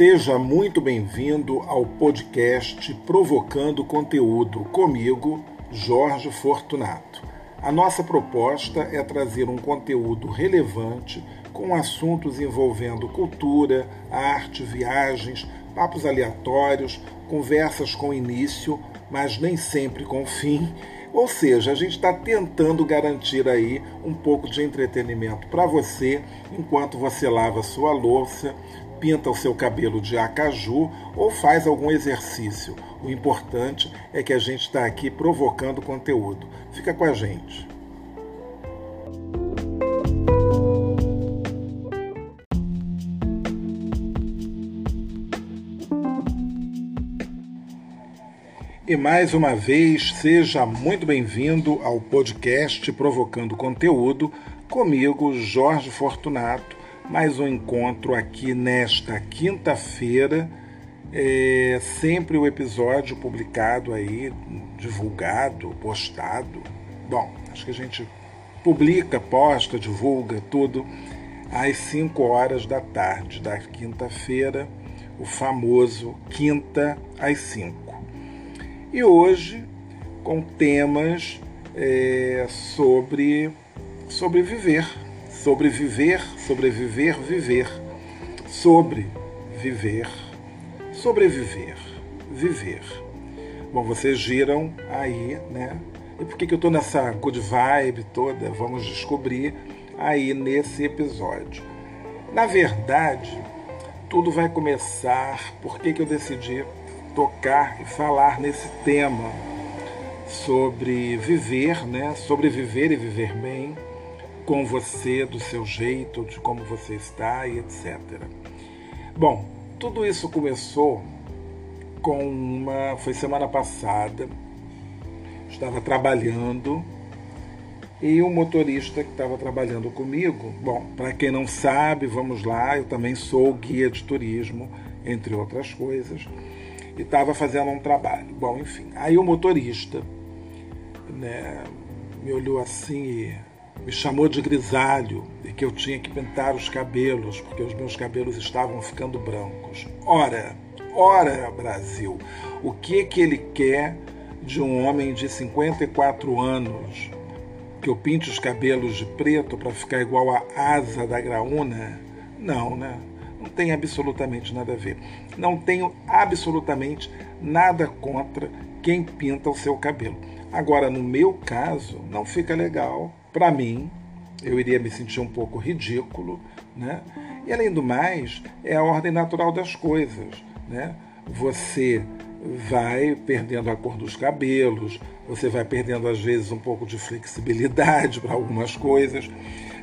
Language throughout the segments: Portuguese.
Seja muito bem-vindo ao podcast Provocando Conteúdo, comigo, Jorge Fortunato. A nossa proposta é trazer um conteúdo relevante com assuntos envolvendo cultura, arte, viagens, papos aleatórios, conversas com início, mas nem sempre com fim. Ou seja, a gente está tentando garantir aí um pouco de entretenimento para você enquanto você lava sua louça, pinta o seu cabelo de acaju ou faz algum exercício. O importante é que a gente está aqui provocando conteúdo. Fica com a gente. E mais uma vez, seja muito bem-vindo ao podcast Provocando Conteúdo, comigo, Jorge Fortunato. Mais um encontro aqui nesta quinta-feira. É sempre o episódio publicado aí, divulgado, postado. Bom, acho que a gente publica, posta, divulga tudo às 5 horas da tarde da quinta-feira, o famoso quinta às 5 e hoje com temas é, sobre sobreviver, sobreviver, sobreviver, viver, sobre viver, sobreviver, viver. Bom, vocês giram aí, né? E por que, que eu estou nessa good vibe toda? Vamos descobrir aí nesse episódio. Na verdade, tudo vai começar. Por que, que eu decidi tocar e falar nesse tema sobre viver, né? Sobreviver e viver bem com você, do seu jeito, de como você está e etc. Bom, tudo isso começou com uma. Foi semana passada, estava trabalhando e o motorista que estava trabalhando comigo, bom, para quem não sabe, vamos lá, eu também sou guia de turismo, entre outras coisas e estava fazendo um trabalho. Bom, enfim. Aí o motorista né, me olhou assim e me chamou de grisalho e que eu tinha que pintar os cabelos, porque os meus cabelos estavam ficando brancos. Ora, ora, Brasil, o que que ele quer de um homem de 54 anos que eu pinte os cabelos de preto para ficar igual a asa da graúna? Não, né? Não tem absolutamente nada a ver. Não tenho absolutamente nada contra quem pinta o seu cabelo. Agora, no meu caso, não fica legal. Para mim, eu iria me sentir um pouco ridículo, né? E além do mais, é a ordem natural das coisas, né? Você vai perdendo a cor dos cabelos, você vai perdendo às vezes um pouco de flexibilidade para algumas coisas,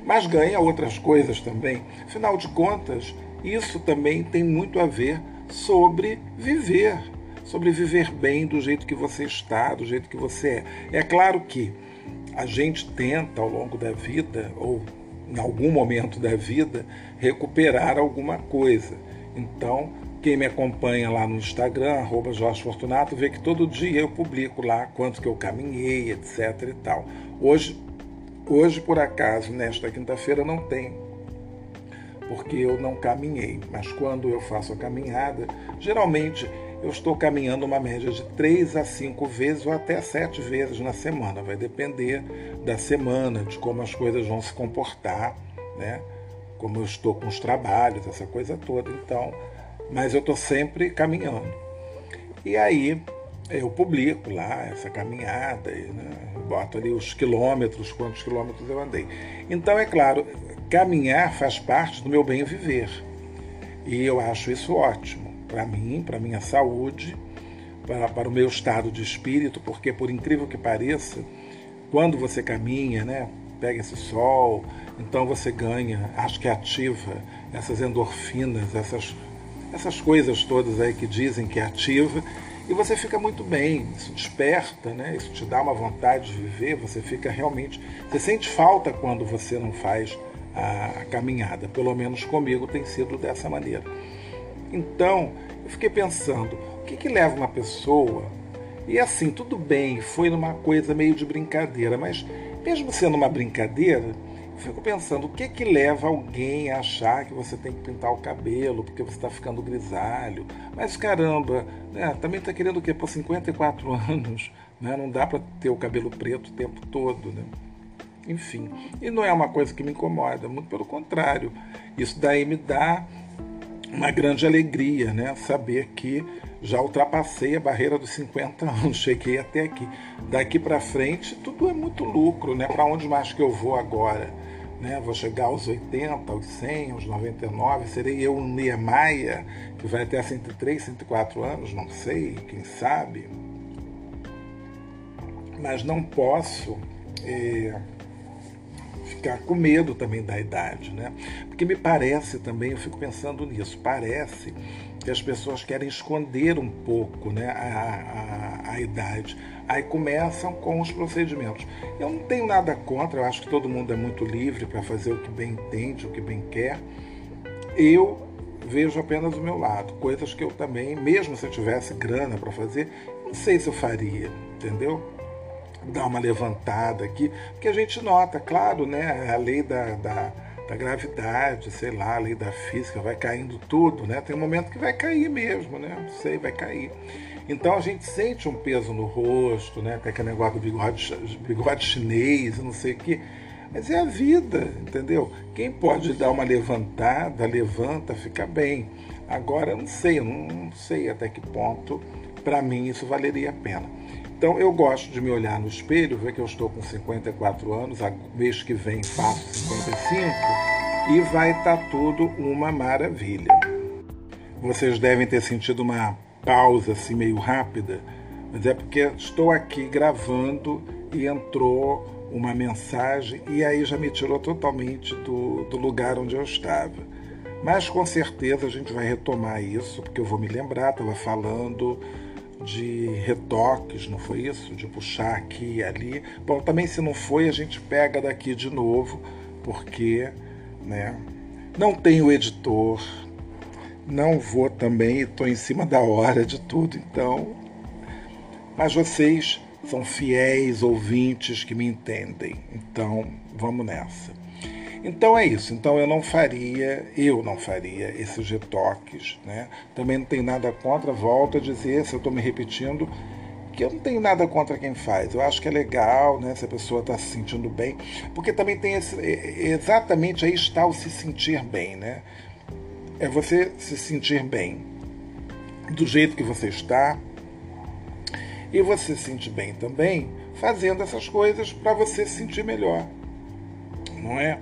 mas ganha outras coisas também. Afinal de contas, isso também tem muito a ver sobre viver, sobre viver bem do jeito que você está, do jeito que você é. É claro que a gente tenta ao longo da vida, ou em algum momento da vida, recuperar alguma coisa. Então, quem me acompanha lá no Instagram, arroba Jorge Fortunato, vê que todo dia eu publico lá quanto que eu caminhei, etc e tal. Hoje, hoje por acaso, nesta quinta-feira, não tem porque eu não caminhei. Mas quando eu faço a caminhada, geralmente eu estou caminhando uma média de 3 a 5 vezes ou até 7 vezes na semana. Vai depender da semana, de como as coisas vão se comportar, né? Como eu estou com os trabalhos, essa coisa toda. Então, mas eu estou sempre caminhando. E aí eu publico lá essa caminhada, né? boto ali os quilômetros, quantos quilômetros eu andei. Então, é claro, caminhar faz parte do meu bem viver. E eu acho isso ótimo para mim, para minha saúde, para, para o meu estado de espírito, porque por incrível que pareça, quando você caminha, né, pega esse sol, então você ganha, acho que ativa essas endorfinas, essas, essas coisas todas aí que dizem que é ativa, e você fica muito bem, isso desperta, né? Isso te dá uma vontade de viver, você fica realmente, você sente falta quando você não faz a caminhada. Pelo menos comigo tem sido dessa maneira. Então, eu fiquei pensando, o que, que leva uma pessoa? E assim, tudo bem, foi numa coisa meio de brincadeira, mas mesmo sendo uma brincadeira, fico pensando, o que que leva alguém a achar que você tem que pintar o cabelo porque você está ficando grisalho? Mas caramba, né, também está querendo o quê? Por 54 anos, né, não dá para ter o cabelo preto o tempo todo, né? Enfim, e não é uma coisa que me incomoda, muito pelo contrário. Isso daí me dá uma grande alegria, né? Saber que já ultrapassei a barreira dos 50 anos, cheguei até aqui. Daqui para frente, tudo é muito lucro, né? Para onde mais que eu vou agora? Né? Vou chegar aos 80, aos 100, aos 99, serei eu um Niemeyer, que vai até 103, 104 anos, não sei, quem sabe. Mas não posso é, ficar com medo também da idade, né? Porque me parece também, eu fico pensando nisso, parece que as pessoas querem esconder um pouco né, a, a, a idade. Aí começam com os procedimentos. Eu não tenho nada contra, eu acho que todo mundo é muito livre para fazer o que bem entende, o que bem quer. Eu vejo apenas o meu lado, coisas que eu também, mesmo se eu tivesse grana para fazer, não sei se eu faria, entendeu? Dar uma levantada aqui, porque a gente nota, claro, né, a lei da, da, da, gravidade, sei lá, a lei da física, vai caindo tudo, né? Tem um momento que vai cair mesmo, né? Não sei, vai cair. Então a gente sente um peso no rosto, né? Tem aquele negócio do bigode, bigode chinês, não sei o quê. Mas é a vida, entendeu? Quem pode dar uma levantada, levanta, fica bem. Agora, eu não sei, eu não sei até que ponto, para mim, isso valeria a pena. Então eu gosto de me olhar no espelho, ver que eu estou com 54 anos, mês que vem faço 55 e vai estar tá tudo uma maravilha. Vocês devem ter sentido uma pausa assim meio rápida, mas é porque estou aqui gravando e entrou uma mensagem e aí já me tirou totalmente do, do lugar onde eu estava. Mas com certeza a gente vai retomar isso, porque eu vou me lembrar, estava falando de retoques, não foi isso? De puxar aqui e ali. Bom, também se não foi, a gente pega daqui de novo, porque né, não tenho editor, não vou também, estou em cima da hora de tudo, então. Mas vocês são fiéis ouvintes que me entendem, então vamos nessa. Então é isso. Então eu não faria, eu não faria esses retoques. Né? Também não tenho nada contra, volto a dizer, se eu estou me repetindo, que eu não tenho nada contra quem faz. Eu acho que é legal, né, se a pessoa está se sentindo bem, porque também tem esse, exatamente aí está o se sentir bem, né? É você se sentir bem do jeito que você está e você se sentir bem também fazendo essas coisas para você se sentir melhor, não é?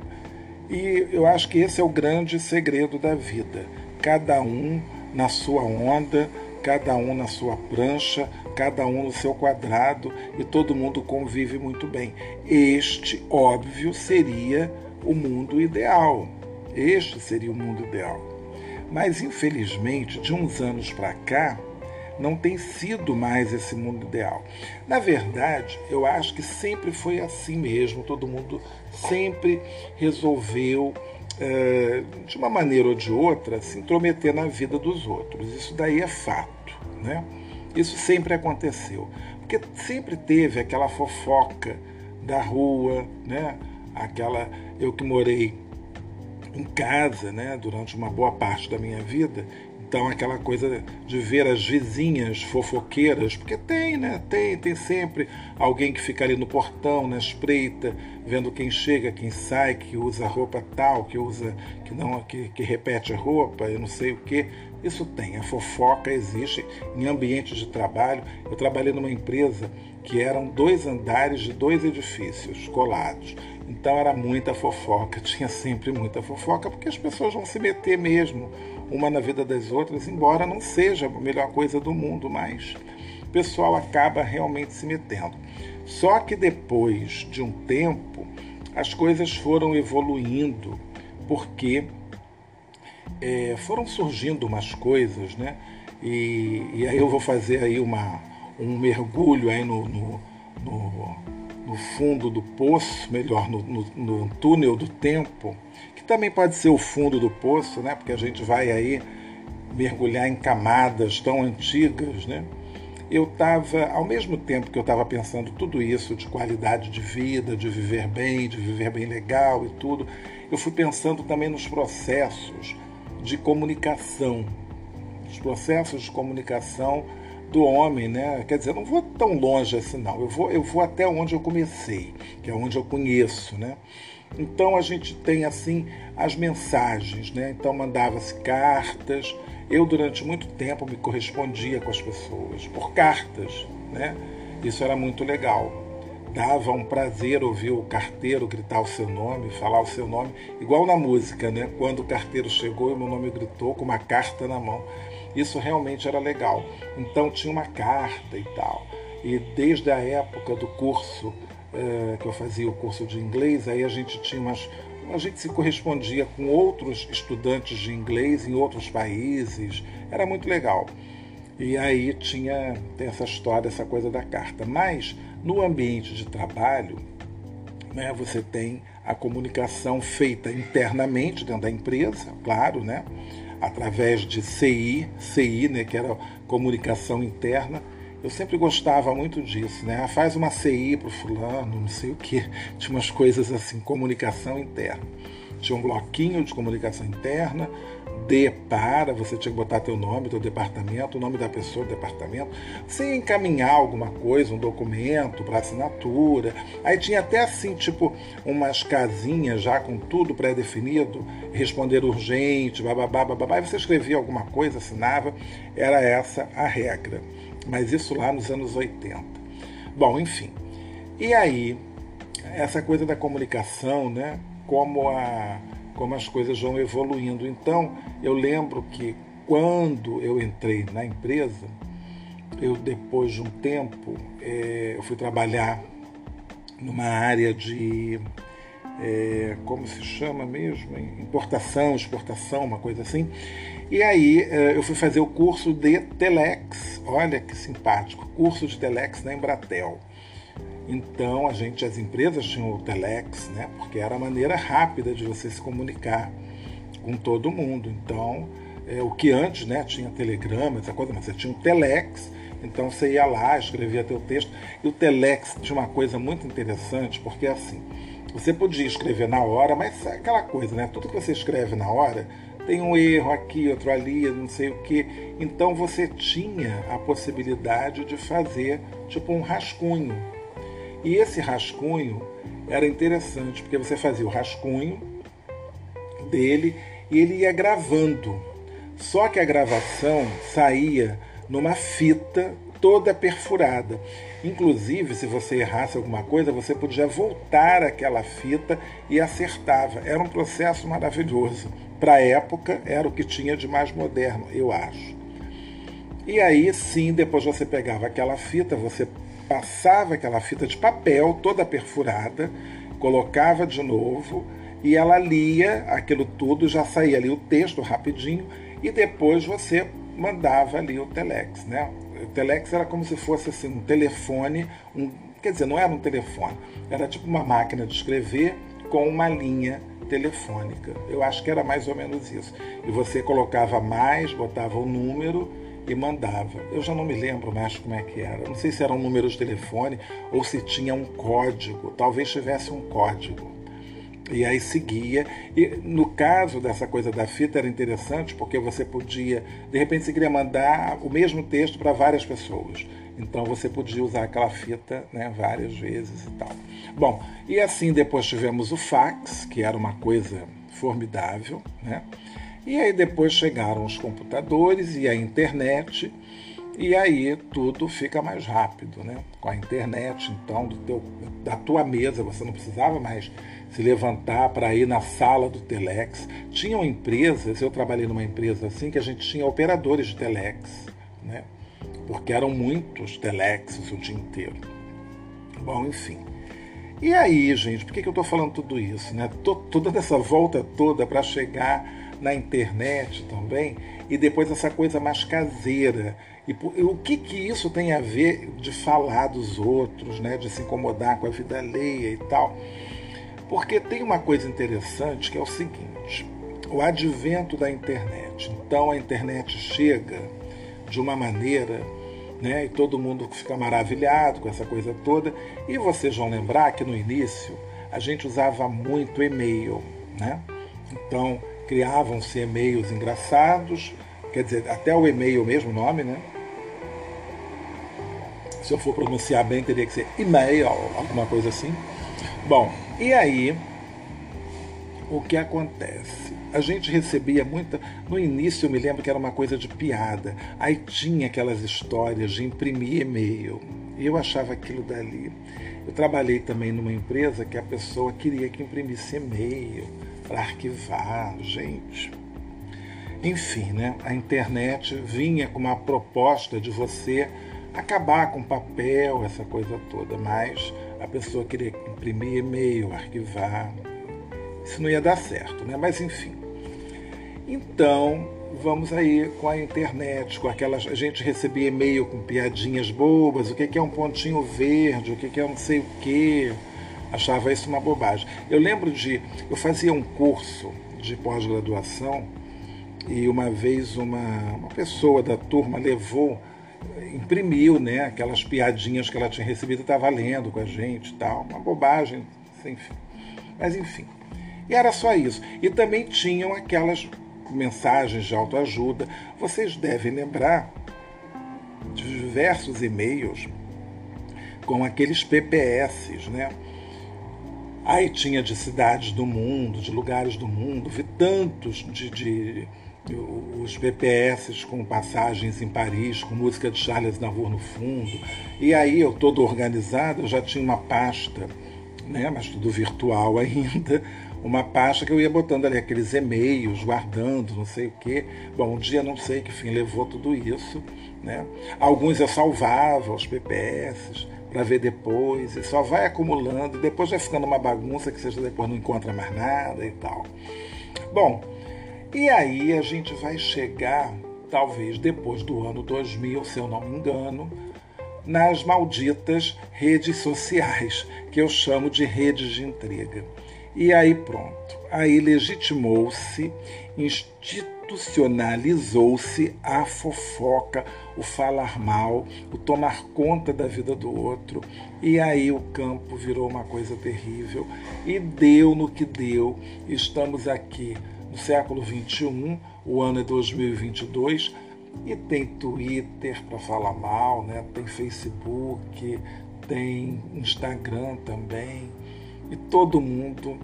E eu acho que esse é o grande segredo da vida. Cada um na sua onda, cada um na sua prancha, cada um no seu quadrado e todo mundo convive muito bem. Este, óbvio, seria o mundo ideal. Este seria o mundo ideal. Mas, infelizmente, de uns anos para cá, não tem sido mais esse mundo ideal. Na verdade, eu acho que sempre foi assim mesmo, todo mundo sempre resolveu, é, de uma maneira ou de outra, se intrometer na vida dos outros. Isso daí é fato. Né? Isso sempre aconteceu. Porque sempre teve aquela fofoca da rua, né? aquela. Eu que morei em casa né, durante uma boa parte da minha vida, então, aquela coisa de ver as vizinhas fofoqueiras, porque tem, né? Tem, tem sempre alguém que fica ali no portão, na espreita, vendo quem chega, quem sai, que usa roupa tal, que usa, que não, que, que repete a roupa, eu não sei o que. Isso tem, a fofoca existe em ambientes de trabalho. Eu trabalhei numa empresa que eram dois andares de dois edifícios colados. Então era muita fofoca, tinha sempre muita fofoca, porque as pessoas vão se meter mesmo uma na vida das outras, embora não seja a melhor coisa do mundo, mas o pessoal acaba realmente se metendo. Só que depois de um tempo, as coisas foram evoluindo, porque é, foram surgindo umas coisas, né? E, e, aí eu vou fazer aí uma, um mergulho aí no, no, no, no fundo do poço, melhor, no, no, no túnel do tempo, também pode ser o fundo do poço, né? Porque a gente vai aí mergulhar em camadas tão antigas, né? eu estava, ao mesmo tempo que eu estava pensando tudo isso de qualidade de vida, de viver bem, de viver bem legal e tudo, eu fui pensando também nos processos de comunicação, os processos de comunicação do homem, né? Quer dizer, eu não vou tão longe assim, não. Eu vou, eu vou até onde eu comecei, que é onde eu conheço, né? Então a gente tem assim as mensagens, né? Então mandava-se cartas. Eu durante muito tempo me correspondia com as pessoas por cartas, né? Isso era muito legal. Dava um prazer ouvir o carteiro gritar o seu nome, falar o seu nome, igual na música, né? Quando o carteiro chegou e meu nome gritou com uma carta na mão. Isso realmente era legal. Então tinha uma carta e tal. E desde a época do curso é, que eu fazia o curso de inglês, aí a gente tinha umas. A gente se correspondia com outros estudantes de inglês em outros países, era muito legal. E aí tinha tem essa história, essa coisa da carta. Mas no ambiente de trabalho, né, você tem a comunicação feita internamente dentro da empresa, claro, né, através de CI, CI, né, que era comunicação interna, eu sempre gostava muito disso, né? Ah, faz uma CI para o fulano, não sei o que. Tinha umas coisas assim, comunicação interna. Tinha um bloquinho de comunicação interna, D para, você tinha que botar teu nome, teu departamento, o nome da pessoa, departamento. Você ia encaminhar alguma coisa, um documento para assinatura. Aí tinha até assim, tipo, umas casinhas já com tudo pré-definido, responder urgente, bababá, bababá. Aí você escrevia alguma coisa, assinava. Era essa a regra mas isso lá nos anos 80. Bom, enfim. E aí, essa coisa da comunicação, né? Como, a, como as coisas vão evoluindo. Então, eu lembro que quando eu entrei na empresa, eu depois de um tempo, é, eu fui trabalhar numa área de é, como se chama mesmo? Importação, exportação, uma coisa assim. E aí é, eu fui fazer o curso de Telex, olha que simpático, curso de Telex na Embratel. Então a gente, as empresas tinham o Telex, né? Porque era a maneira rápida de você se comunicar com todo mundo. Então, é, o que antes né, tinha telegrama, essa coisa, mas você tinha o Telex, então você ia lá, escrevia teu texto. E o Telex tinha uma coisa muito interessante, porque assim, você podia escrever na hora, mas é aquela coisa, né? Tudo que você escreve na hora tem um erro aqui, outro ali, não sei o que. Então você tinha a possibilidade de fazer tipo um rascunho. E esse rascunho era interessante, porque você fazia o rascunho dele e ele ia gravando. Só que a gravação saía numa fita toda perfurada. Inclusive, se você errasse alguma coisa, você podia voltar aquela fita e acertava. Era um processo maravilhoso. Para a época, era o que tinha de mais moderno, eu acho. E aí sim, depois você pegava aquela fita, você passava aquela fita de papel toda perfurada, colocava de novo e ela lia aquilo tudo, já saía ali o texto rapidinho e depois você mandava ali o telex, né? O telex era como se fosse assim, um telefone, um, quer dizer, não era um telefone, era tipo uma máquina de escrever com uma linha telefônica. Eu acho que era mais ou menos isso. E você colocava mais, botava o número e mandava. Eu já não me lembro mais como é que era. Não sei se era um número de telefone ou se tinha um código. Talvez tivesse um código. E aí seguia. E no caso dessa coisa da fita era interessante porque você podia, de repente você queria mandar o mesmo texto para várias pessoas. Então você podia usar aquela fita né, várias vezes e tal. Bom, e assim depois tivemos o fax, que era uma coisa formidável, né? E aí depois chegaram os computadores e a internet. E aí tudo fica mais rápido, né? Com a internet, então, teu, da tua mesa, você não precisava mais se levantar para ir na sala do Telex. Tinham empresas, eu trabalhei numa empresa assim, que a gente tinha operadores de Telex, né? Porque eram muitos Telexes o dia inteiro. Bom, enfim. E aí, gente, por que, que eu estou falando tudo isso? Né? Tô, toda essa volta toda para chegar na internet também e depois essa coisa mais caseira. E, e o que, que isso tem a ver de falar dos outros, né? de se incomodar com a vida alheia e tal? Porque tem uma coisa interessante que é o seguinte: o advento da internet. Então a internet chega de uma maneira né? E todo mundo fica maravilhado com essa coisa toda. E vocês vão lembrar que no início a gente usava muito e-mail, né? Então criavam-se e-mails engraçados, quer dizer, até o e-mail, mesmo nome, né? Se eu for pronunciar bem, teria que ser e-mail, alguma coisa assim. Bom, e aí o que acontece? A gente recebia muita. No início eu me lembro que era uma coisa de piada. Aí tinha aquelas histórias de imprimir e-mail. E eu achava aquilo dali. Eu trabalhei também numa empresa que a pessoa queria que imprimisse e-mail para arquivar, gente. Enfim, né? A internet vinha com uma proposta de você acabar com papel, essa coisa toda, mas a pessoa queria imprimir e-mail, arquivar. Isso não ia dar certo, né? Mas enfim. Então, vamos aí com a internet, com aquelas. A gente recebia e-mail com piadinhas bobas, o que é um pontinho verde, o que é não sei o quê. Achava isso uma bobagem. Eu lembro de. Eu fazia um curso de pós-graduação e uma vez uma, uma pessoa da turma levou, imprimiu né, aquelas piadinhas que ela tinha recebido e estava lendo com a gente tal. Uma bobagem, enfim. Mas enfim. E era só isso. E também tinham aquelas mensagens de autoajuda. Vocês devem lembrar de diversos e-mails com aqueles PPS, né? Aí tinha de cidades do mundo, de lugares do mundo, vi tantos de, de os PPS com passagens em Paris, com música de Charles Navour no fundo. E aí eu todo organizado, eu já tinha uma pasta, né, mas tudo virtual ainda, uma pasta que eu ia botando ali aqueles e-mails, guardando, não sei o quê. Bom, um dia não sei que fim levou tudo isso. Né? Alguns eu salvava, os PPS, para ver depois, e só vai acumulando, depois vai ficando uma bagunça que você depois não encontra mais nada e tal. Bom, e aí a gente vai chegar, talvez depois do ano 2000, se eu não me engano, nas malditas redes sociais, que eu chamo de redes de intriga. E aí pronto. Aí legitimou-se, institucionalizou-se a fofoca, o falar mal, o tomar conta da vida do outro. E aí o campo virou uma coisa terrível. E deu no que deu. Estamos aqui no século XXI, o ano é 2022, e tem Twitter para falar mal, né? tem Facebook, tem Instagram também e todo mundo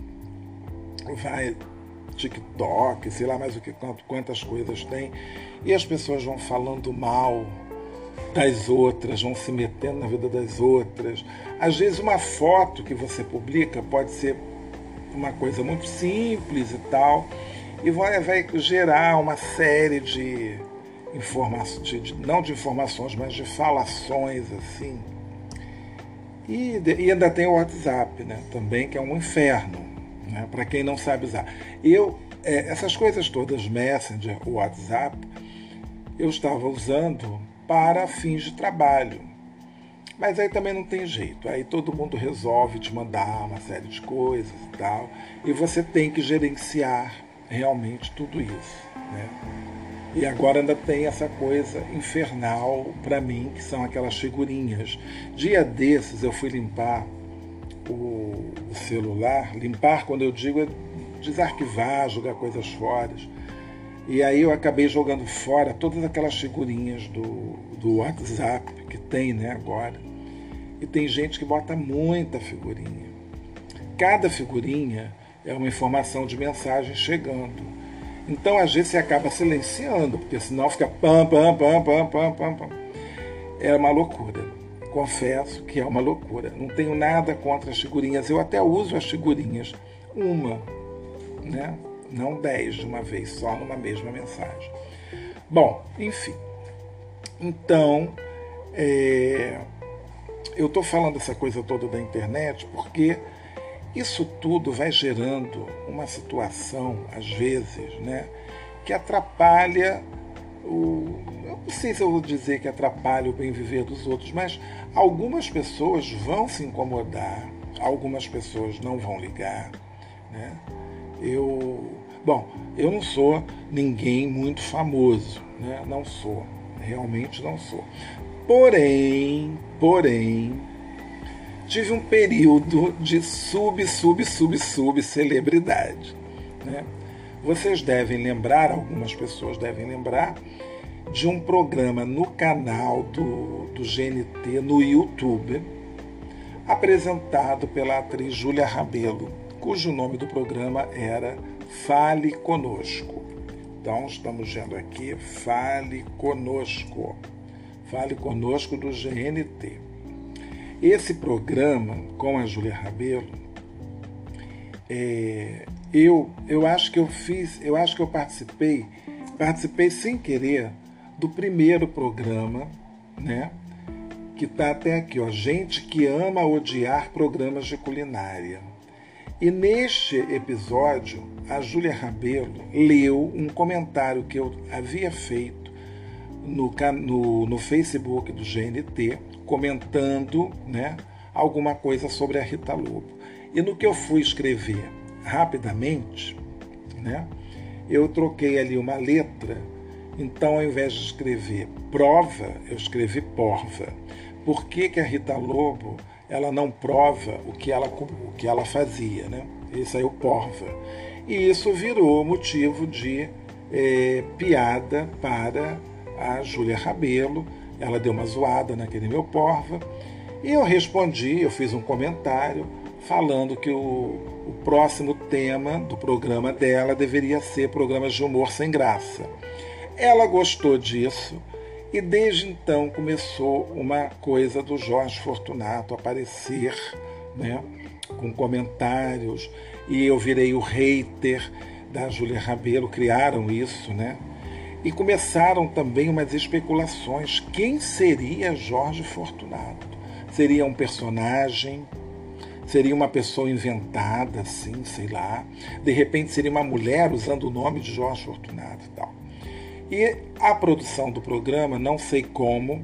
vai TikTok, sei lá mais o que quantas coisas tem, e as pessoas vão falando mal das outras, vão se metendo na vida das outras. Às vezes uma foto que você publica pode ser uma coisa muito simples e tal, e vai, vai gerar uma série de informações, de, não de informações, mas de falações assim e, e ainda tem o WhatsApp, né? Também que é um inferno, né? Para quem não sabe usar. Eu é, essas coisas todas, Messenger, o WhatsApp, eu estava usando para fins de trabalho. Mas aí também não tem jeito. Aí todo mundo resolve te mandar uma série de coisas e tal. E você tem que gerenciar realmente tudo isso. Né? E agora ainda tem essa coisa infernal para mim, que são aquelas figurinhas. Dia desses eu fui limpar o, celular, limpar quando eu digo é desarquivar, jogar coisas fora. E aí eu acabei jogando fora todas aquelas figurinhas do, do WhatsApp que tem né, agora. E tem gente que bota muita figurinha. Cada figurinha é uma informação de mensagem chegando. Então, às vezes, você acaba silenciando, porque senão fica pam, pam, pam, pam, pam, pam, pam. É uma loucura. Confesso que é uma loucura. Não tenho nada contra as figurinhas. Eu até uso as figurinhas. Uma, né? Não dez de uma vez, só numa mesma mensagem. Bom, enfim. Então, é... eu estou falando essa coisa toda da internet porque isso tudo vai gerando uma situação, às vezes, né, que atrapalha o. Eu não sei se eu vou dizer que atrapalha o bem viver dos outros, mas algumas pessoas vão se incomodar, algumas pessoas não vão ligar. Né? Eu. Bom, eu não sou ninguém muito famoso, né? não sou, realmente não sou. Porém, porém, tive um período de sub, sub, sub, sub celebridade. Né? Vocês devem lembrar, algumas pessoas devem lembrar, de um programa no canal do, do GNT no YouTube, apresentado pela atriz Júlia Rabelo, cujo nome do programa era Fale Conosco. Então, estamos vendo aqui Fale Conosco. Fale Conosco do GNT. Esse programa, com a Júlia Rabelo, é, eu, eu acho que eu fiz, eu acho que eu participei, participei sem querer do primeiro programa, né? Que tá até aqui, ó, gente que ama odiar programas de culinária. E neste episódio, a Júlia Rabelo leu um comentário que eu havia feito no, no, no Facebook do GNT, comentando né, alguma coisa sobre a Rita Lobo. E no que eu fui escrever rapidamente, né, eu troquei ali uma letra então, ao invés de escrever prova, eu escrevi porva. Por que, que a Rita Lobo ela não prova o que ela, o que ela fazia? Né? Isso aí é o porva. E isso virou motivo de é, piada para a Júlia Rabelo. Ela deu uma zoada naquele meu porva. E eu respondi, eu fiz um comentário falando que o, o próximo tema do programa dela deveria ser programas de humor sem graça. Ela gostou disso e desde então começou uma coisa do Jorge Fortunato aparecer, né, com comentários e eu virei o hater da Júlia Rabelo, criaram isso, né? E começaram também umas especulações. Quem seria Jorge Fortunato? Seria um personagem? Seria uma pessoa inventada, assim, sei lá? De repente seria uma mulher usando o nome de Jorge Fortunato e tal. E a produção do programa, não sei como,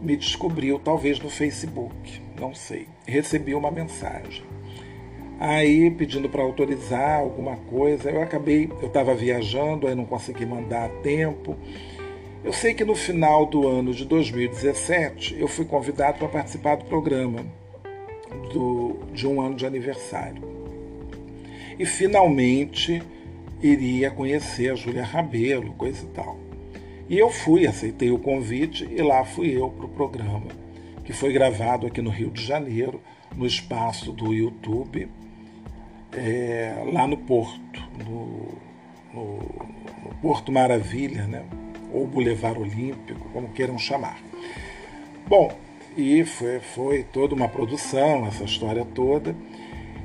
me descobriu, talvez no Facebook, não sei. Recebi uma mensagem. Aí pedindo para autorizar alguma coisa, eu acabei, eu estava viajando, aí não consegui mandar a tempo. Eu sei que no final do ano de 2017 eu fui convidado para participar do programa do, de um ano de aniversário. E finalmente iria conhecer a Júlia Rabelo, coisa e tal. E eu fui, aceitei o convite e lá fui eu para o programa, que foi gravado aqui no Rio de Janeiro, no espaço do YouTube, é, lá no Porto, no, no, no Porto Maravilha, né? ou Boulevard Olímpico, como queiram chamar. Bom, e foi, foi toda uma produção, essa história toda.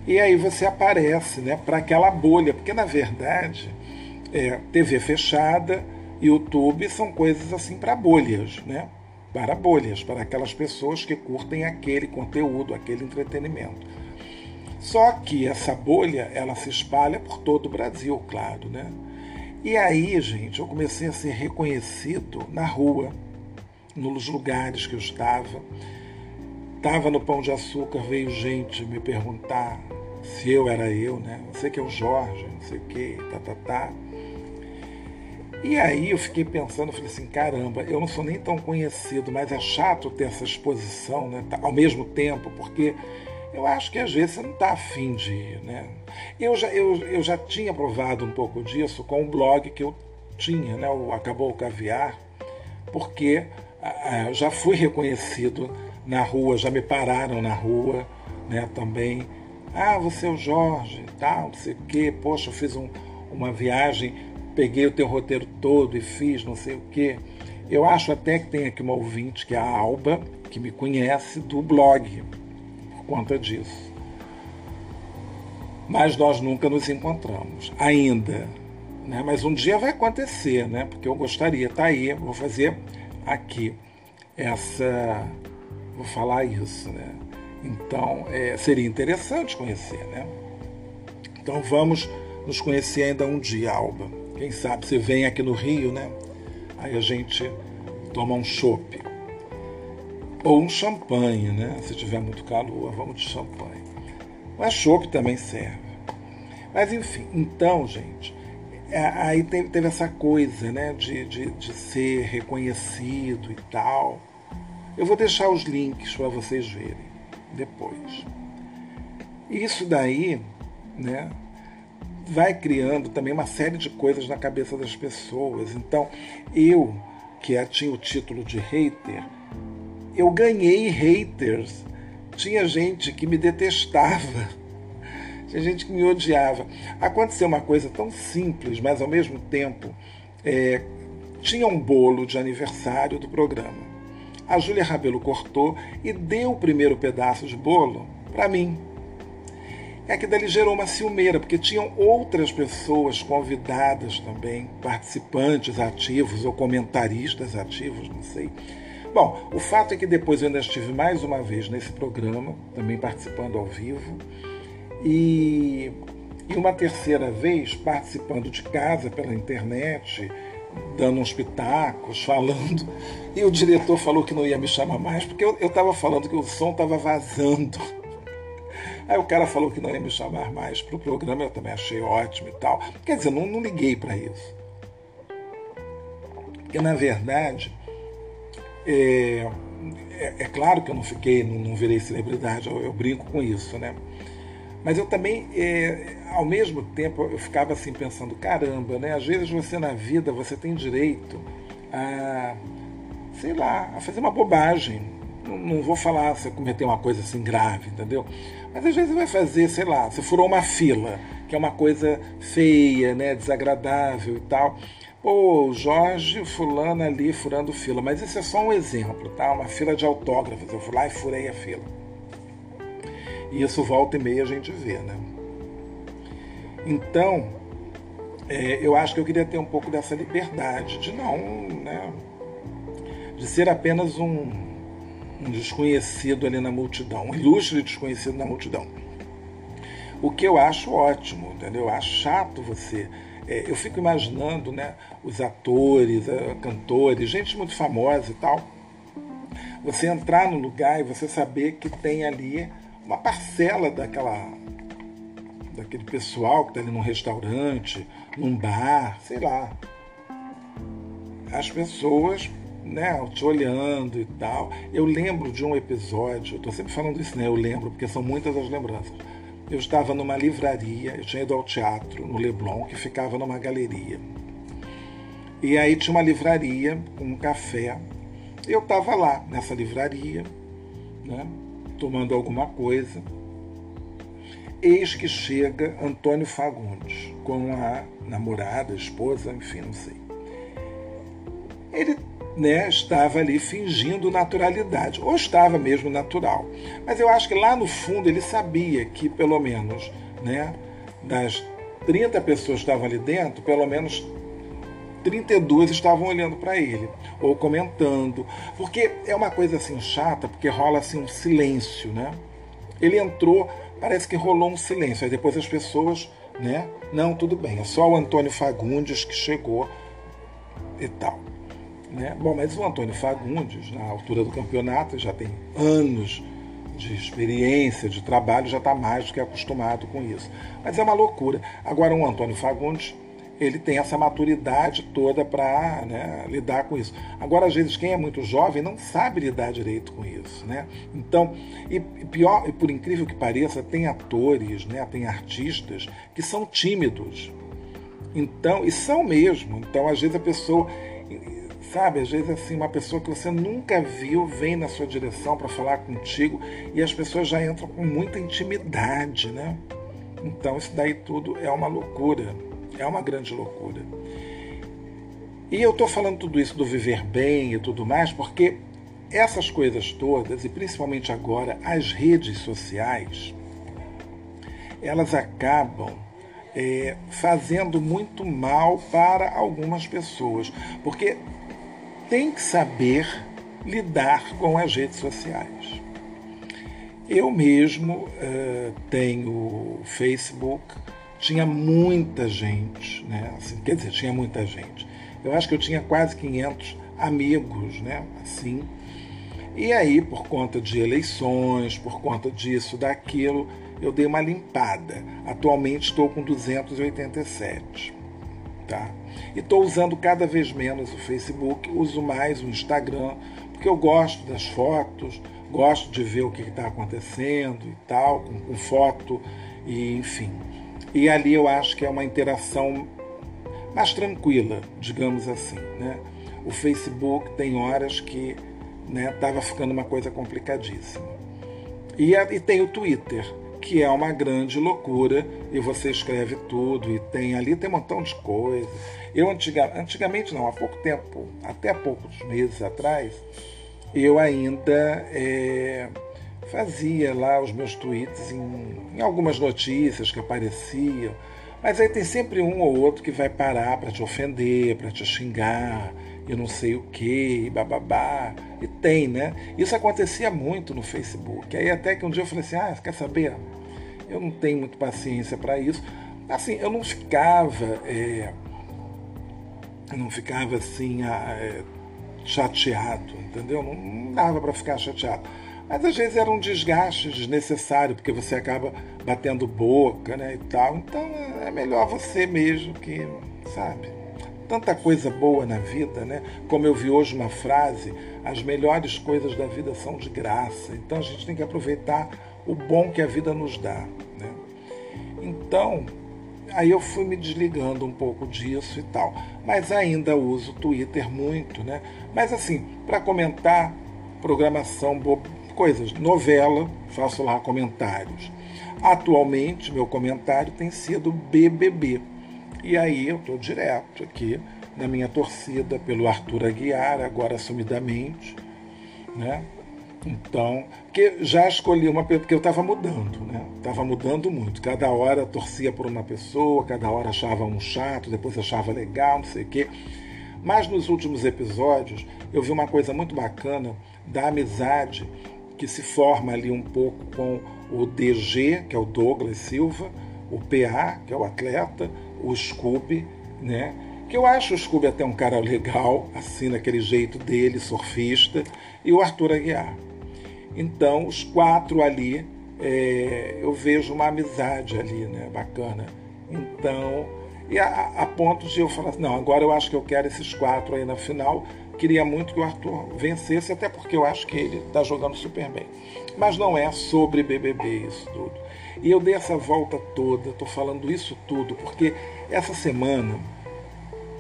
E aí você aparece né, para aquela bolha, porque na verdade é, TV fechada, YouTube são coisas assim para bolhas, né? Para bolhas, para aquelas pessoas que curtem aquele conteúdo, aquele entretenimento. Só que essa bolha, ela se espalha por todo o Brasil, claro, né? E aí, gente, eu comecei a ser reconhecido na rua, nos lugares que eu estava. Estava no Pão de Açúcar, veio gente me perguntar se eu era eu, né? Você que é o Jorge, não sei o que, tá, tá, tá. E aí eu fiquei pensando, falei assim, caramba, eu não sou nem tão conhecido, mas é chato ter essa exposição, né? Ao mesmo tempo, porque eu acho que às vezes você não está afim de ir, né? Eu já, eu, eu já tinha provado um pouco disso com o blog que eu tinha, né? O Acabou o Caviar, porque ah, já fui reconhecido na rua, já me pararam na rua, né? Também ah, você é o Jorge, tal, não sei o quê. Poxa, eu fiz um, uma viagem, peguei o teu roteiro todo e fiz não sei o quê. Eu acho até que tem aqui uma ouvinte, que é a Alba, que me conhece do blog, conta disso. Mas nós nunca nos encontramos, ainda. Né? Mas um dia vai acontecer, né? porque eu gostaria, tá aí, vou fazer aqui essa. Vou falar isso, né? Então, é, seria interessante conhecer, né? Então, vamos nos conhecer ainda um dia, Alba. Quem sabe você vem aqui no Rio, né? Aí a gente toma um chopp. Ou um champanhe, né? Se tiver muito calor, vamos de champanhe. Mas chopp também serve. Mas enfim, então, gente, é, aí teve, essa coisa, né? De, de, de ser reconhecido e tal. Eu vou deixar os links para vocês verem depois. Isso daí, né, vai criando também uma série de coisas na cabeça das pessoas. Então, eu, que tinha o título de hater, eu ganhei haters. Tinha gente que me detestava. Tinha gente que me odiava. Aconteceu uma coisa tão simples, mas ao mesmo tempo é, tinha um bolo de aniversário do programa. A Júlia Rabelo cortou e deu o primeiro pedaço de bolo para mim. É que dali gerou uma ciumeira, porque tinham outras pessoas convidadas também, participantes ativos ou comentaristas ativos, não sei. Bom, o fato é que depois eu ainda estive mais uma vez nesse programa, também participando ao vivo, e, e uma terceira vez participando de casa pela internet, dando uns pitacos, falando. E o diretor falou que não ia me chamar mais, porque eu estava falando que o som estava vazando. Aí o cara falou que não ia me chamar mais para o programa, eu também achei ótimo e tal. Quer dizer, não, não liguei para isso. Porque, na verdade, é, é, é, claro que eu não fiquei, não, não virei celebridade, eu, eu, brinco com isso, né? Mas eu também, é, ao mesmo tempo, eu ficava assim pensando, caramba, né? Às vezes você na vida, você tem direito a, sei lá, a fazer uma bobagem. Não, não vou falar se cometer uma coisa assim grave, entendeu? Mas às vezes vai fazer, sei lá, você furou uma fila, que é uma coisa feia, né? Desagradável e tal. Pô, Jorge fulano ali furando fila. Mas isso é só um exemplo, tá? Uma fila de autógrafos. Eu fui lá e furei a fila. E isso volta e meia a gente vê, né? Então, é, eu acho que eu queria ter um pouco dessa liberdade de não, né? De ser apenas um, um desconhecido ali na multidão, um ilustre desconhecido na multidão. O que eu acho ótimo, entendeu? Eu acho chato você. É, eu fico imaginando, né? Os atores, uh, cantores, gente muito famosa e tal. Você entrar no lugar e você saber que tem ali uma parcela daquela daquele pessoal que está ali num restaurante, num bar, sei lá. As pessoas né, te olhando e tal. Eu lembro de um episódio, eu estou sempre falando isso, né? Eu lembro, porque são muitas as lembranças. Eu estava numa livraria, eu tinha ido ao teatro no Leblon, que ficava numa galeria. E aí tinha uma livraria com um café. Eu estava lá nessa livraria, né? tomando alguma coisa. Eis que chega Antônio Fagundes com a namorada, a esposa, enfim, não sei. Ele né, estava ali fingindo naturalidade, ou estava mesmo natural. Mas eu acho que lá no fundo ele sabia que pelo menos né, das 30 pessoas que estavam ali dentro, pelo menos 32 estavam olhando para ele ou comentando, porque é uma coisa assim chata, porque rola assim um silêncio, né? Ele entrou, parece que rolou um silêncio, aí depois as pessoas, né? Não, tudo bem, é só o Antônio Fagundes que chegou e tal. Né? Bom, mas o Antônio Fagundes, na altura do campeonato, já tem anos de experiência, de trabalho, já está mais do que acostumado com isso. Mas é uma loucura. Agora, o Antônio Fagundes ele tem essa maturidade toda para né, lidar com isso. Agora, às vezes, quem é muito jovem não sabe lidar direito com isso. Né? Então, e pior, e por incrível que pareça, tem atores, né, tem artistas que são tímidos. Então, e são mesmo. Então, às vezes a pessoa, sabe, às vezes assim, uma pessoa que você nunca viu vem na sua direção para falar contigo e as pessoas já entram com muita intimidade, né? Então, isso daí tudo é uma loucura. É uma grande loucura. E eu estou falando tudo isso do viver bem e tudo mais, porque essas coisas todas, e principalmente agora as redes sociais, elas acabam é, fazendo muito mal para algumas pessoas, porque tem que saber lidar com as redes sociais. Eu mesmo uh, tenho Facebook, tinha muita gente, né? Assim, quer dizer, tinha muita gente. Eu acho que eu tinha quase 500 amigos, né? Assim. E aí, por conta de eleições, por conta disso, daquilo, eu dei uma limpada. Atualmente estou com 287, tá? E estou usando cada vez menos o Facebook, uso mais o Instagram, porque eu gosto das fotos, gosto de ver o que está acontecendo e tal, com, com foto, e enfim. E ali eu acho que é uma interação mais tranquila, digamos assim. Né? O Facebook tem horas que estava né, ficando uma coisa complicadíssima. E, e tem o Twitter, que é uma grande loucura, e você escreve tudo, e tem ali tem um montão de coisa. Eu antiga, antigamente não, há pouco tempo, até poucos meses atrás, eu ainda é, fazia lá os meus tweets em, em algumas notícias que apareciam, mas aí tem sempre um ou outro que vai parar para te ofender, para te xingar, eu não sei o que, bababá. E tem, né? Isso acontecia muito no Facebook. Aí até que um dia eu falei assim, ah, quer saber? Eu não tenho muita paciência para isso. Assim, eu não ficava. É, não ficava assim é, chateado, entendeu? Não, não dava para ficar chateado. Mas às vezes era um desgaste desnecessário, porque você acaba batendo boca, né, e tal. Então é melhor você mesmo que, sabe? tanta coisa boa na vida, né? Como eu vi hoje uma frase, as melhores coisas da vida são de graça. Então a gente tem que aproveitar o bom que a vida nos dá, né? Então, aí eu fui me desligando um pouco disso e tal. Mas ainda uso Twitter muito, né? Mas assim, para comentar programação, coisas, novela, faço lá comentários. Atualmente, meu comentário tem sido BBB e aí eu estou direto aqui na minha torcida pelo Arthur Aguiar, agora assumidamente, né? Então, que já escolhi uma porque eu estava mudando, né? Estava mudando muito. Cada hora torcia por uma pessoa, cada hora achava um chato, depois achava legal, não sei o quê. Mas nos últimos episódios eu vi uma coisa muito bacana da amizade que se forma ali um pouco com o DG, que é o Douglas Silva, o PA, que é o atleta, o Scooby, né? Que eu acho o Scooby até um cara legal, assim, naquele jeito dele, surfista, e o Arthur Aguiar. Então, os quatro ali, é, eu vejo uma amizade ali, né? Bacana. Então, e a, a ponto de eu falar assim, não, agora eu acho que eu quero esses quatro aí na final. Queria muito que o Arthur vencesse, até porque eu acho que ele está jogando super bem. Mas não é sobre BBB isso tudo. E eu dei essa volta toda, estou falando isso tudo, porque essa semana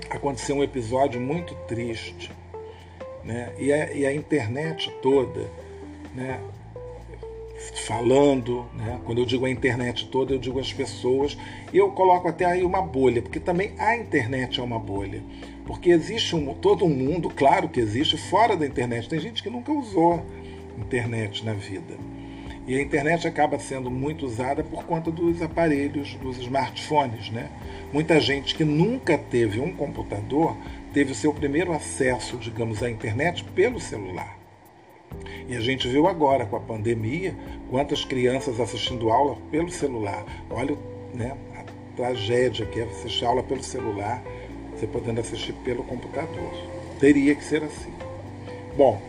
aconteceu um episódio muito triste. Né? E, a, e a internet toda, né? falando, né? quando eu digo a internet toda, eu digo as pessoas, e eu coloco até aí uma bolha, porque também a internet é uma bolha. Porque existe um, todo um mundo, claro que existe, fora da internet. Tem gente que nunca usou internet na vida. E a internet acaba sendo muito usada por conta dos aparelhos, dos smartphones. Né? Muita gente que nunca teve um computador teve o seu primeiro acesso, digamos, à internet pelo celular. E a gente viu agora com a pandemia quantas crianças assistindo aula pelo celular. Olha né, a tragédia que é assistir aula pelo celular, você podendo assistir pelo computador. Teria que ser assim. Bom,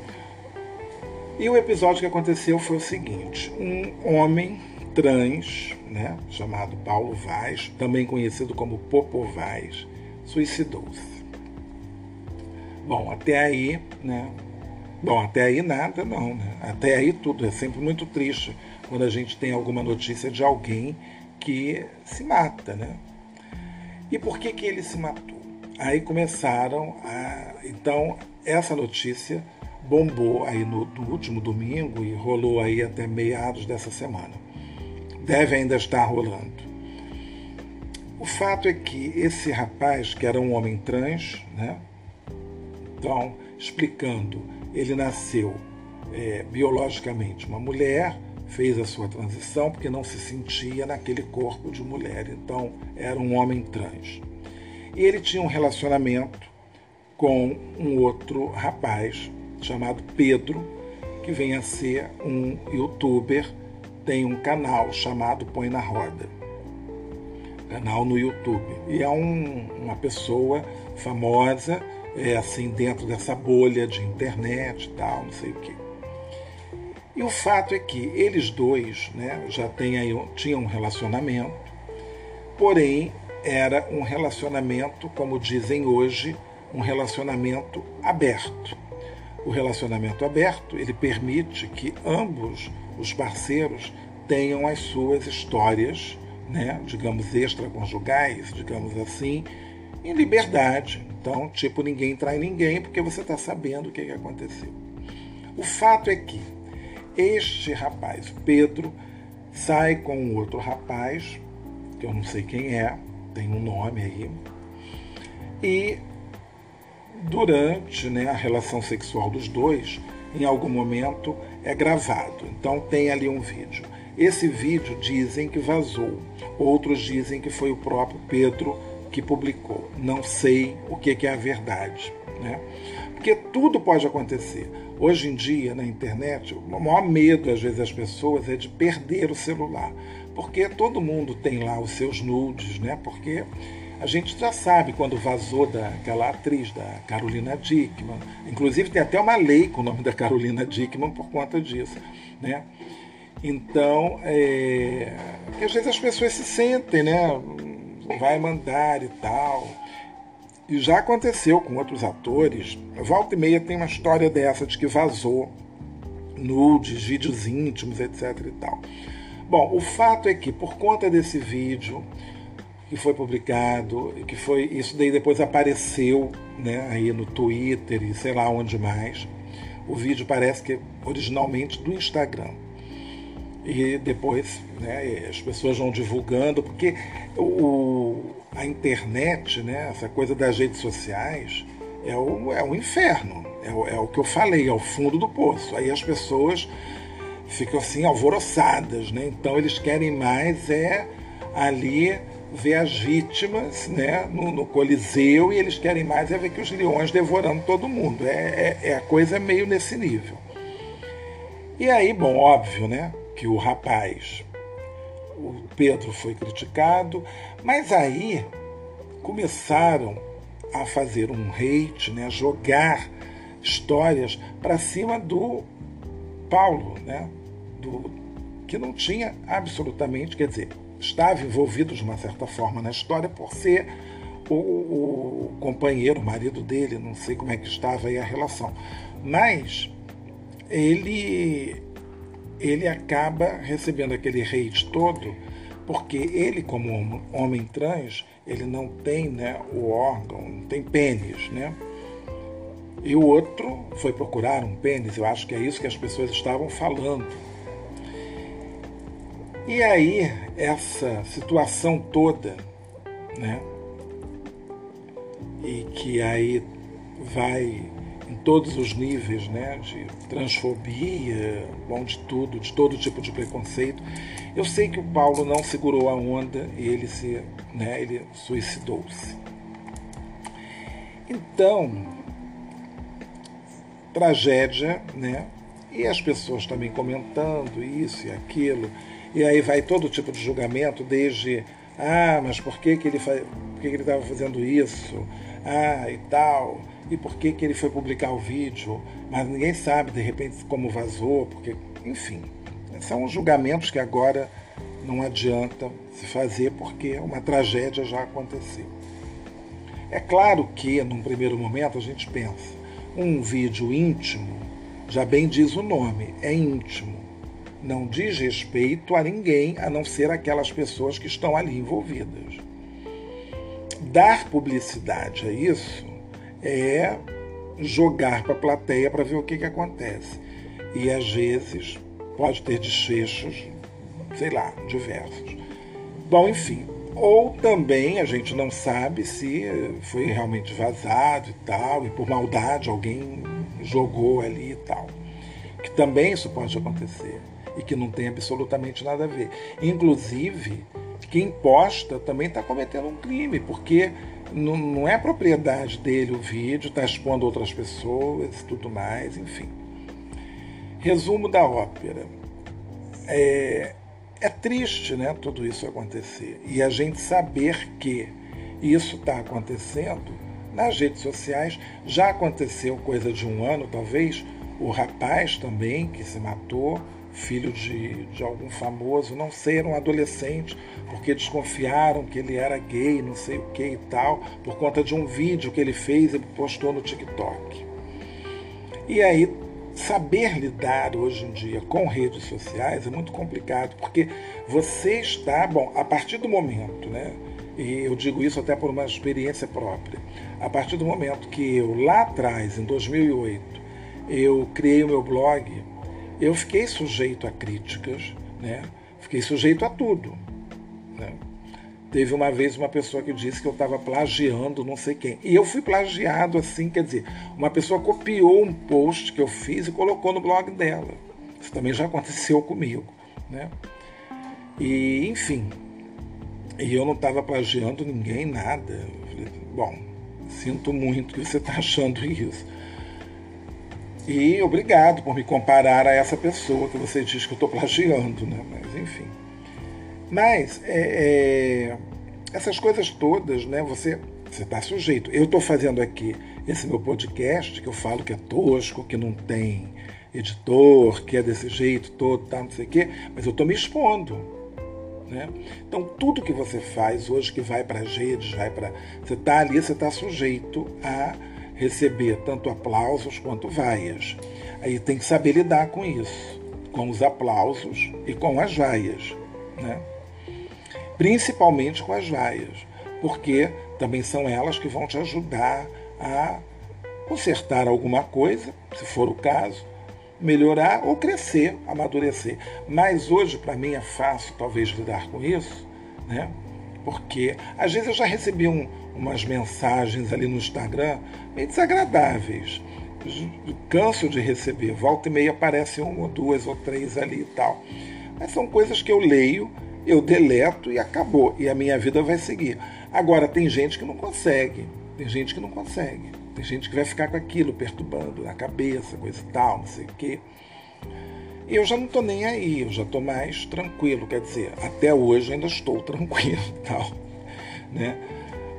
e o episódio que aconteceu foi o seguinte: um homem trans, né, chamado Paulo Vaz, também conhecido como Popo Vaz, suicidou-se. Bom, até aí, né? Bom, até aí nada, não, né? Até aí tudo. É sempre muito triste quando a gente tem alguma notícia de alguém que se mata, né? E por que, que ele se matou? Aí começaram a. Então, essa notícia bombou aí no, último domingo e rolou aí até meados dessa semana. Deve ainda estar rolando. O fato é que esse rapaz, que era um homem trans, né? Então, explicando, ele nasceu é, biologicamente uma mulher, fez a sua transição porque não se sentia naquele corpo de mulher, então era um homem trans. Ele tinha um relacionamento com um outro rapaz chamado Pedro, que vem a ser um youtuber, tem um canal chamado Põe na Roda. Canal no YouTube. E é um, uma pessoa famosa, é assim, dentro dessa bolha de internet e tal, não sei o quê. E o fato é que eles dois né, já têm aí, tinham um relacionamento, porém era um relacionamento, como dizem hoje, um relacionamento aberto o relacionamento aberto ele permite que ambos os parceiros tenham as suas histórias, né, digamos extraconjugais, digamos assim, em liberdade. Então, tipo, ninguém trai ninguém porque você está sabendo o que, que aconteceu. O fato é que este rapaz, Pedro, sai com um outro rapaz, que eu não sei quem é, tem um nome aí, e durante né, a relação sexual dos dois, em algum momento é gravado. Então tem ali um vídeo. Esse vídeo dizem que vazou, outros dizem que foi o próprio Pedro que publicou. Não sei o que é a verdade. Né? Porque tudo pode acontecer. Hoje em dia, na internet, o maior medo, às vezes, das pessoas é de perder o celular. Porque todo mundo tem lá os seus nudes, né? Porque a gente já sabe quando vazou daquela atriz, da Carolina Dickman. Inclusive tem até uma lei com o nome da Carolina Dickman por conta disso. Né? Então, é, às vezes as pessoas se sentem, né? Vai mandar e tal. E já aconteceu com outros atores. Volta e meia tem uma história dessa de que vazou nudes, vídeos íntimos, etc. e tal. Bom, o fato é que por conta desse vídeo que foi publicado, que foi isso daí depois apareceu, né, aí no Twitter e sei lá onde mais. O vídeo parece que é originalmente do Instagram. E depois né, as pessoas vão divulgando, porque o, a internet, né, essa coisa das redes sociais, é o, é o inferno. É o, é o que eu falei, é o fundo do poço. Aí as pessoas ficam assim alvoroçadas, né? Então eles querem mais é ali ver as vítimas né, no, no, Coliseu e eles querem mais é ver que os leões devorando todo mundo. É, é, é, a coisa meio nesse nível. E aí, bom, óbvio, né, que o rapaz, o Pedro foi criticado, mas aí começaram a fazer um hate, né, jogar histórias para cima do Paulo, né, do, que não tinha absolutamente, quer dizer, estava envolvido de uma certa forma na história por ser o, o, companheiro, o marido dele, não sei como é que estava aí a relação. Mas ele, ele acaba recebendo aquele hate todo porque ele, como homem trans, ele não tem né, o órgão, não tem pênis, né? E o outro foi procurar um pênis, eu acho que é isso que as pessoas estavam falando. E aí, essa situação toda, né? E que aí vai em todos os níveis, né? De transfobia, bom, de tudo, de todo tipo de preconceito. Eu sei que o Paulo não segurou a onda e ele se, né? Ele suicidou-se. Então, tragédia, né? E as pessoas também comentando isso e aquilo. E aí vai todo tipo de julgamento, desde ah, mas por que, que ele por que, que ele estava fazendo isso? Ah, e tal. E por que, que ele foi publicar o vídeo? Mas ninguém sabe, de repente, como vazou, porque, enfim. São julgamentos que agora não adianta se fazer porque uma tragédia já aconteceu. É claro que, num primeiro momento, a gente pensa, um vídeo íntimo, já bem diz o nome, é íntimo não diz respeito a ninguém a não ser aquelas pessoas que estão ali envolvidas. Dar publicidade a isso é jogar para a plateia para ver o que, que acontece. E às vezes pode ter desfechos, sei lá, diversos. Bom, enfim. Ou também a gente não sabe se foi realmente vazado e tal, e por maldade alguém jogou ali e tal. Que também isso pode acontecer e que não tem absolutamente nada a ver. Inclusive, quem posta também está cometendo um crime, porque não, não é propriedade dele o vídeo, está expondo outras pessoas e tudo mais, enfim. Resumo da ópera. É, é triste né, tudo isso acontecer e a gente saber que isso está acontecendo nas redes sociais. Já aconteceu coisa de um ano, talvez, o rapaz também que se matou filho de, de algum famoso, não sei, era um adolescente, porque desconfiaram que ele era gay, não sei o que e tal, por conta de um vídeo que ele fez e postou no TikTok. E aí, saber lidar hoje em dia com redes sociais é muito complicado, porque você está, bom, a partir do momento, né? E eu digo isso até por uma experiência própria. A partir do momento que eu lá atrás, em 2008, eu criei o meu blog, eu fiquei sujeito a críticas, né? Fiquei sujeito a tudo. Né? Teve uma vez uma pessoa que disse que eu estava plagiando não sei quem. E eu fui plagiado assim, quer dizer, uma pessoa copiou um post que eu fiz e colocou no blog dela. Isso também já aconteceu comigo. Né? E, enfim, e eu não estava plagiando ninguém, nada. Bom, sinto muito que você está achando isso. E obrigado por me comparar a essa pessoa que você diz que eu estou plagiando, né? Mas enfim. Mas é, é, essas coisas todas, né? Você você está sujeito. Eu estou fazendo aqui esse meu podcast que eu falo que é tosco, que não tem editor, que é desse jeito todo, tá, não sei o quê, mas eu estou me expondo. Né? Então tudo que você faz hoje que vai para as redes, vai para. Você está ali, você está sujeito a receber tanto aplausos quanto vaias. Aí tem que saber lidar com isso, com os aplausos e com as vaias. Né? principalmente com as vaias, porque também são elas que vão te ajudar a consertar alguma coisa, se for o caso, melhorar ou crescer, amadurecer. Mas hoje, para mim, é fácil, talvez, lidar com isso, né? porque às vezes eu já recebi um, umas mensagens ali no Instagram meio desagradáveis. Canso de receber, volta e meia aparece uma ou duas ou três ali e tal. Mas são coisas que eu leio eu deleto e acabou. E a minha vida vai seguir. Agora, tem gente que não consegue. Tem gente que não consegue. Tem gente que vai ficar com aquilo perturbando na cabeça, coisa e tal, não sei o quê. E eu já não estou nem aí, eu já estou mais tranquilo. Quer dizer, até hoje ainda estou tranquilo tal. Né?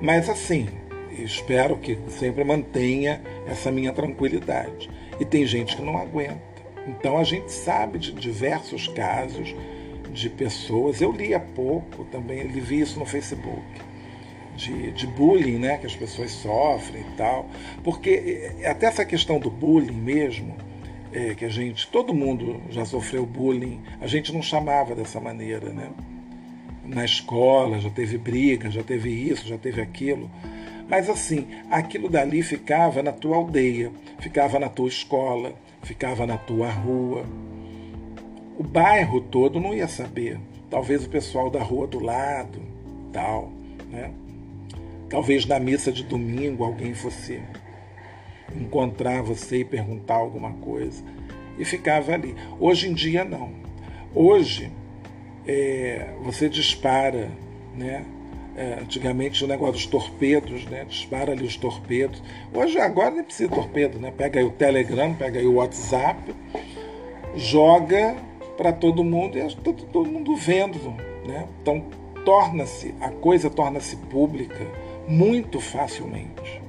Mas assim, espero que sempre mantenha essa minha tranquilidade. E tem gente que não aguenta. Então a gente sabe de diversos casos de pessoas. Eu li há pouco também, ele vi isso no Facebook. De, de, bullying né, que as pessoas sofrem e tal. Porque é, até essa questão do bullying mesmo, é, que a gente, todo mundo já sofreu bullying, a gente não chamava dessa maneira, né? Na escola já teve briga, já teve isso, já teve aquilo. Mas assim, aquilo dali ficava na tua aldeia, ficava na tua escola, ficava na tua rua o bairro todo não ia saber. Talvez o pessoal da rua do lado, tal, né? Talvez na missa de domingo alguém fosse encontrar você e perguntar alguma coisa. E ficava ali. Hoje em dia não. Hoje é, você dispara, né? É, antigamente o negócio dos torpedos, né? Dispara ali os torpedos. Hoje agora nem precisa de torpedo, né? Pega aí o Telegram, pega aí o WhatsApp, joga para todo mundo e todo, todo mundo vendo. Né? Então torna-se, a coisa torna-se pública muito facilmente.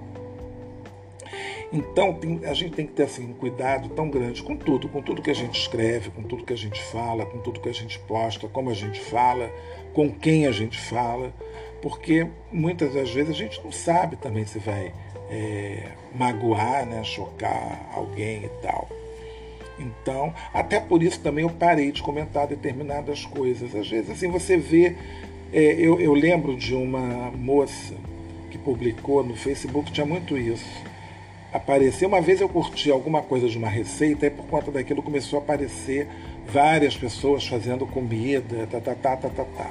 Então tem, a gente tem que ter assim, um cuidado tão grande com tudo, com tudo que a gente escreve, com tudo que a gente fala, com tudo que a gente posta, como a gente fala, com quem a gente fala, porque muitas das vezes a gente não sabe também se vai é, magoar, né, chocar alguém e tal. Então, até por isso também eu parei de comentar determinadas coisas. Às vezes, assim, você vê. É, eu, eu lembro de uma moça que publicou no Facebook, tinha muito isso. Apareceu, uma vez eu curti alguma coisa de uma receita, e por conta daquilo começou a aparecer várias pessoas fazendo comida, tá, tá, tá, tá, tá, tá.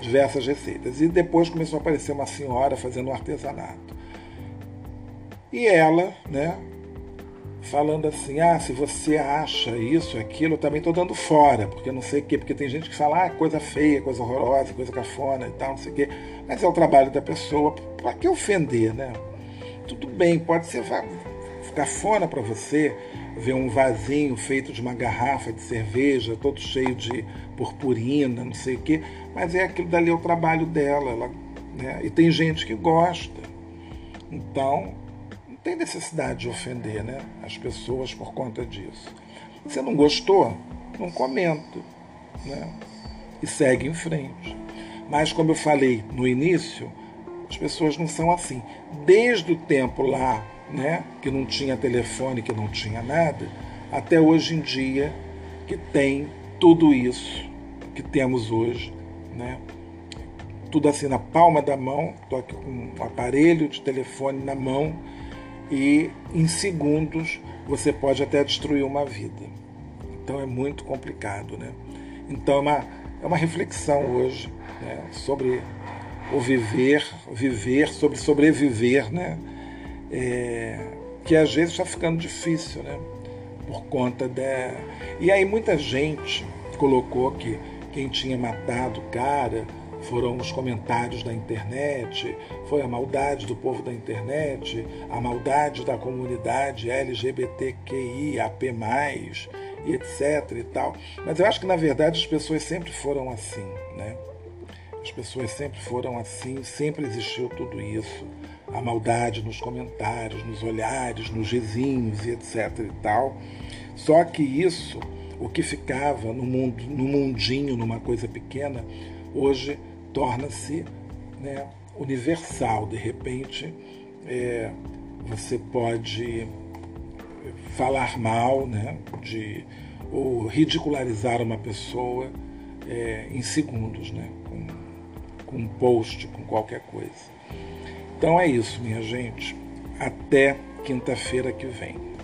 Diversas receitas. E depois começou a aparecer uma senhora fazendo um artesanato. E ela, né, falando assim, ah, se você acha isso, aquilo, eu também estou dando fora, porque não sei o quê, porque tem gente que fala, ah, coisa feia, coisa horrorosa, coisa cafona e tal, não sei o quê, mas é o trabalho da pessoa, para que ofender, né? Tudo bem, pode ser ficar fora para você ver um vasinho feito de uma garrafa de cerveja, todo cheio de purpurina, não sei o quê, mas é aquilo dali é o trabalho dela, ela, né? e tem gente que gosta. Então, tem necessidade de ofender né, as pessoas por conta disso. Se não gostou, não comenta. Né, e segue em frente. Mas, como eu falei no início, as pessoas não são assim. Desde o tempo lá, né, que não tinha telefone, que não tinha nada, até hoje em dia que tem tudo isso que temos hoje, né? Tudo assim na palma da mão, estou aqui com um aparelho de telefone na mão e em segundos você pode até destruir uma vida. Então é muito complicado, né? Então é uma, é uma reflexão hoje né, sobre o viver, viver, sobre sobreviver, né? É, que às vezes está ficando difícil, né? Por conta da. E aí muita gente colocou que quem tinha matado o cara foram os comentários da internet, foi a maldade do povo da internet, a maldade da comunidade LGBTQIAP+, e etc e tal. Mas eu acho que na verdade as pessoas sempre foram assim, né? As pessoas sempre foram assim, sempre existiu tudo isso. A maldade nos comentários, nos olhares, nos vizinhos e etc e tal. Só que isso, o que ficava no, mundo, no mundinho, numa coisa pequena, hoje torna-se né, universal. De repente, é, você pode falar mal, né, de, ou ridicularizar uma pessoa é, em segundos, né, um post, com qualquer coisa. Então é isso, minha gente. Até quinta-feira que vem.